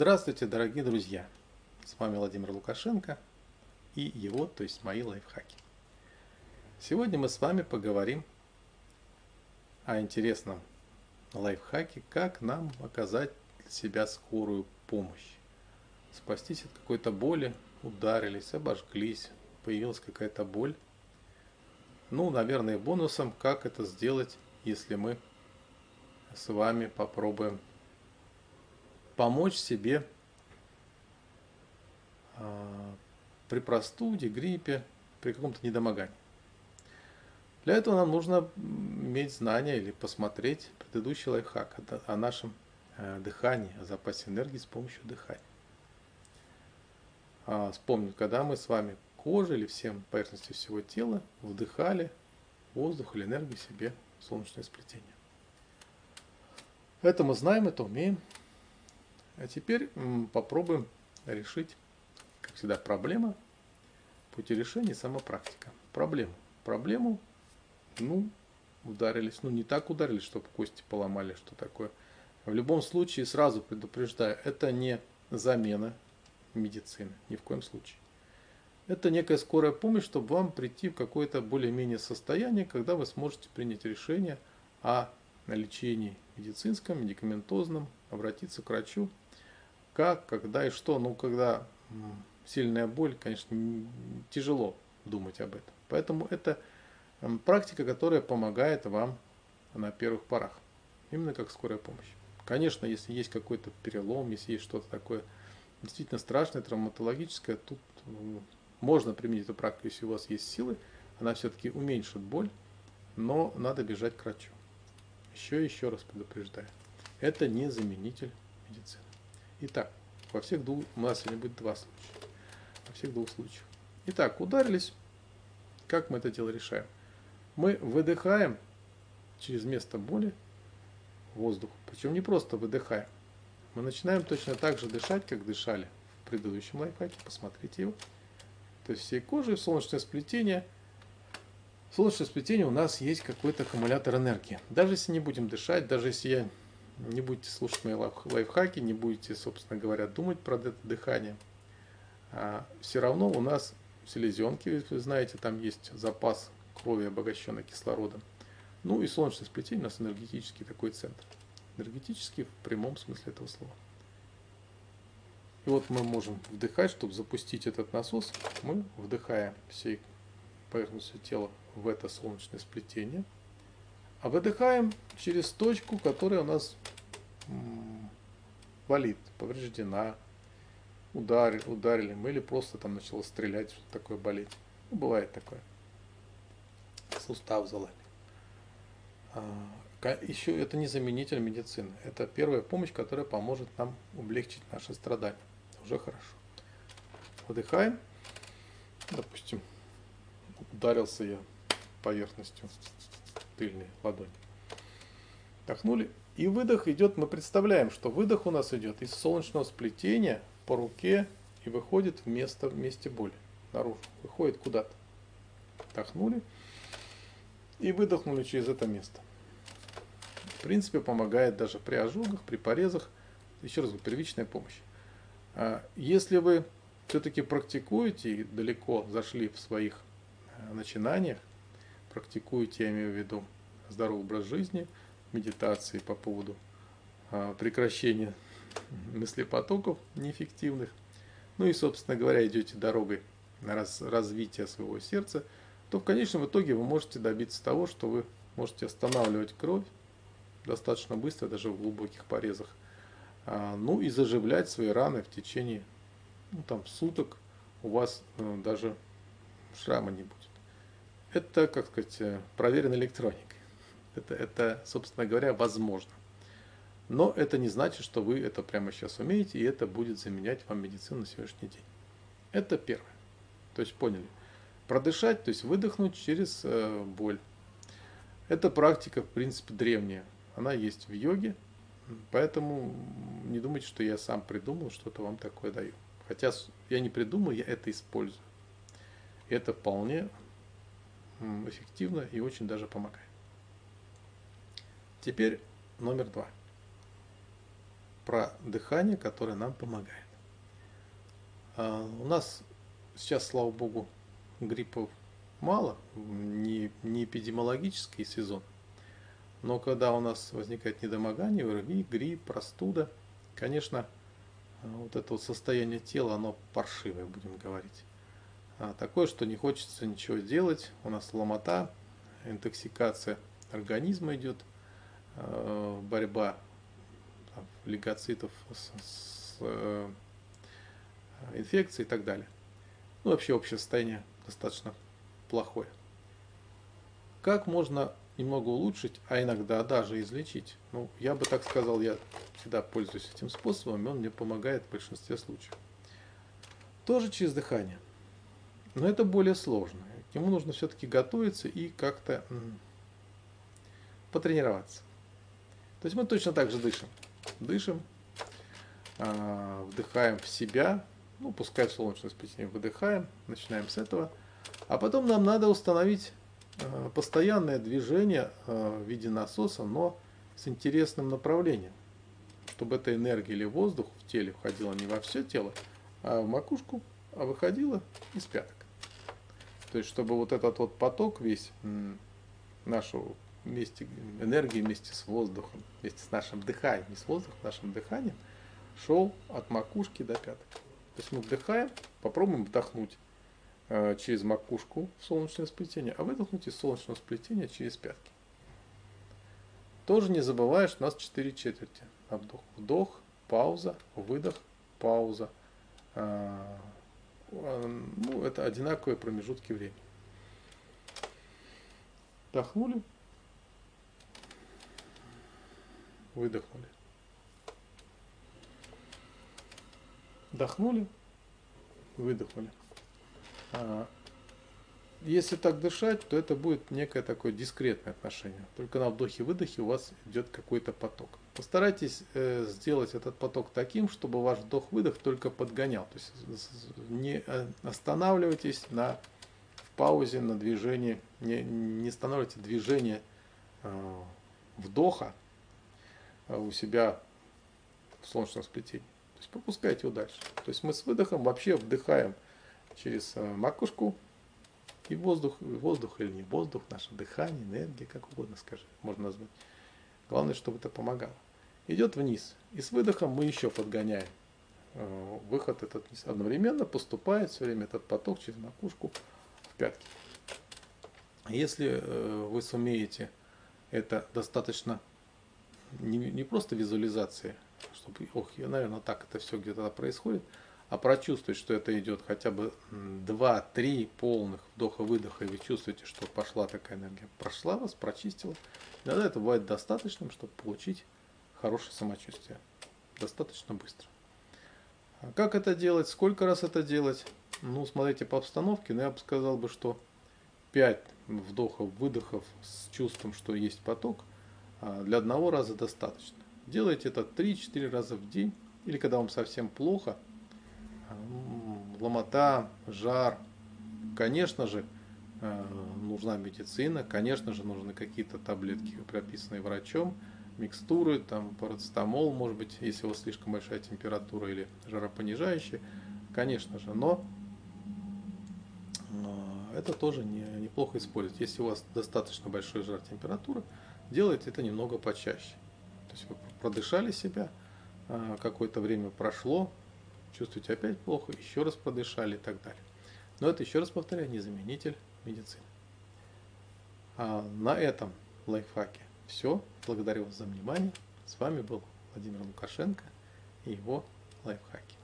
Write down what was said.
Здравствуйте, дорогие друзья! С вами Владимир Лукашенко и его, то есть мои лайфхаки. Сегодня мы с вами поговорим о интересном лайфхаке, как нам оказать для себя скорую помощь. Спастись от какой-то боли, ударились, обожглись, появилась какая-то боль. Ну, наверное, бонусом, как это сделать, если мы с вами попробуем помочь себе а, при простуде, гриппе, при каком-то недомогании. Для этого нам нужно иметь знания или посмотреть предыдущий лайфхак о нашем э, дыхании, о запасе энергии с помощью дыхания. А, вспомнить, когда мы с вами кожей или всем поверхностью всего тела вдыхали воздух или энергию себе в солнечное сплетение. Это мы знаем, это умеем. А теперь попробуем решить, как всегда, проблема, пути решения, сама практика. Проблему. Проблему, ну, ударились, ну, не так ударились, чтобы кости поломали, что такое. В любом случае, сразу предупреждаю, это не замена медицины, ни в коем случае. Это некая скорая помощь, чтобы вам прийти в какое-то более-менее состояние, когда вы сможете принять решение о лечении медицинском, медикаментозном, обратиться к врачу как, когда и что. Ну, когда сильная боль, конечно, тяжело думать об этом. Поэтому это практика, которая помогает вам на первых порах. Именно как скорая помощь. Конечно, если есть какой-то перелом, если есть что-то такое действительно страшное, травматологическое, тут можно применить эту практику, если у вас есть силы. Она все-таки уменьшит боль, но надо бежать к врачу. Еще еще раз предупреждаю. Это не заменитель медицины. Итак, во всех двух, у нас сегодня будет два случая. Во всех двух случаях. Итак, ударились. Как мы это дело решаем? Мы выдыхаем через место боли воздух. Причем не просто выдыхаем. Мы начинаем точно так же дышать, как дышали в предыдущем лайфхаке. Посмотрите его. То есть всей кожей солнечное сплетение. Солнечное сплетение у нас есть какой-то аккумулятор энергии. Даже если не будем дышать, даже если я не будете слушать мои лайфхаки, не будете, собственно говоря, думать про это дыхание. А все равно у нас в селезенке, вы знаете, там есть запас крови, обогащенный кислородом. Ну и солнечное сплетение у нас энергетический такой центр. Энергетический в прямом смысле этого слова. И вот мы можем вдыхать, чтобы запустить этот насос, мы вдыхаем всей поверхностью тела в это солнечное сплетение – а выдыхаем через точку, которая у нас болит, повреждена, ударили, ударили мы или просто там начало стрелять, что такое болеть. Ну, бывает такое. Сустав заломил. А, еще это не заменитель медицины. Это первая помощь, которая поможет нам облегчить наши страдания. Уже хорошо. Выдыхаем. Допустим, ударился я поверхностью тыльной ладони. Вдохнули. И выдох идет, мы представляем, что выдох у нас идет из солнечного сплетения по руке и выходит в место, в месте боли, наружу, выходит куда-то. Вдохнули и выдохнули через это место. В принципе, помогает даже при ожогах, при порезах. Еще раз говорю, первичная помощь. А если вы все-таки практикуете и далеко зашли в своих э, начинаниях, практикуете, я имею в виду здоровый образ жизни, медитации по поводу а, прекращения мыслепотоков неэффективных, ну и, собственно говоря, идете дорогой на раз, развитие своего сердца, то в конечном итоге вы можете добиться того, что вы можете останавливать кровь достаточно быстро, даже в глубоких порезах, а, ну и заживлять свои раны в течение ну, там, суток, у вас э, даже шрама не будет. Это, как сказать, э, проверено электроникой. Это, это, собственно говоря, возможно. Но это не значит, что вы это прямо сейчас умеете, и это будет заменять вам медицину на сегодняшний день. Это первое. То есть поняли. Продышать, то есть выдохнуть через э, боль. Эта практика, в принципе, древняя. Она есть в йоге, поэтому не думайте, что я сам придумал, что-то вам такое даю. Хотя я не придумал, я это использую. И это вполне эффективно и очень даже помогает. Теперь номер два. про дыхание, которое нам помогает. А, у нас сейчас, слава богу, гриппов мало, не, не эпидемиологический сезон. Но когда у нас возникает недомогание, ОРВИ, грипп, простуда, конечно, вот это вот состояние тела, оно паршивое, будем говорить. А, такое, что не хочется ничего делать, у нас ломота, интоксикация организма идет, а, борьба лейкоцитов с, с э, инфекцией и так далее. Ну, вообще общее состояние достаточно плохое. Как можно немного улучшить, а иногда даже излечить? Ну, я бы так сказал, я всегда пользуюсь этим способом, и он мне помогает в большинстве случаев. Тоже через дыхание. Но это более сложно. К нему нужно все-таки готовиться и как-то потренироваться. То есть мы точно так же дышим. Дышим, а, вдыхаем в себя, ну, пускай в солнечное сплетение выдыхаем, начинаем с этого. А потом нам надо установить э, постоянное движение э, в виде насоса, но с интересным направлением, чтобы эта энергия или воздух в теле входила не во все тело, а в макушку, а выходила из пяток. То есть, чтобы вот этот вот поток весь нашего вместе энергии вместе с воздухом, вместе с нашим дыханием, не с воздухом, нашим дыханием, шел от макушки до пяток. То есть мы вдыхаем, попробуем вдохнуть э, через макушку в солнечное сплетение, а выдохнуть из солнечного сплетения через пятки. Тоже не забывая, что у нас 4 четверти. Вдох, вдох, пауза, выдох, пауза. А, ну, это одинаковые промежутки времени. Вдохнули, выдохнули. Вдохнули, выдохнули. А, если так дышать, то это будет некое такое дискретное отношение. Только на вдохе-выдохе у вас идет какой-то поток. Постарайтесь э, сделать этот поток таким, чтобы ваш вдох-выдох только подгонял. То есть не э, останавливайтесь на в паузе, на движении, не, не останавливайте движение э, вдоха у себя в солнечном сплетении. То есть пропускайте его дальше. То есть мы с выдохом вообще вдыхаем через макушку, и воздух, воздух или не воздух, наше дыхание, энергия, как угодно скажи, можно назвать. Главное, чтобы это помогало. Идет вниз. И с выдохом мы еще подгоняем э, выход этот вниз. Одновременно поступает все время этот поток через макушку в пятки. Если э, вы сумеете это достаточно не, не просто визуализация, чтобы, ох, я, наверное, так это все где-то происходит, а прочувствовать, что это идет хотя бы 2-3 полных вдоха-выдоха, и вы чувствуете, что пошла такая энергия, прошла вас, прочистила, иногда это бывает достаточным, чтобы получить хорошее самочувствие. Достаточно быстро. А как это делать, сколько раз это делать? Ну, смотрите по обстановке, но я бы сказал бы, что 5 вдохов-выдохов с чувством, что есть поток, а, для одного раза достаточно. Делайте это 3-4 раза в день, или когда вам совсем плохо, ломота, жар. Конечно же, нужна медицина, конечно же, нужны какие-то таблетки, прописанные врачом, микстуры, там парацетамол, может быть, если у вас слишком большая температура или жаропонижающие, конечно же, но это тоже не, неплохо использовать. Если у вас достаточно большой жар температура, делайте это немного почаще. То есть вы продышали себя, а, какое-то время прошло, чувствуете опять плохо, еще раз продышали и так далее. Но это, еще раз повторяю, не заменитель медицины. А на этом лайфхаке все. Благодарю вас за внимание. С вами был Владимир Лукашенко и его лайфхаки.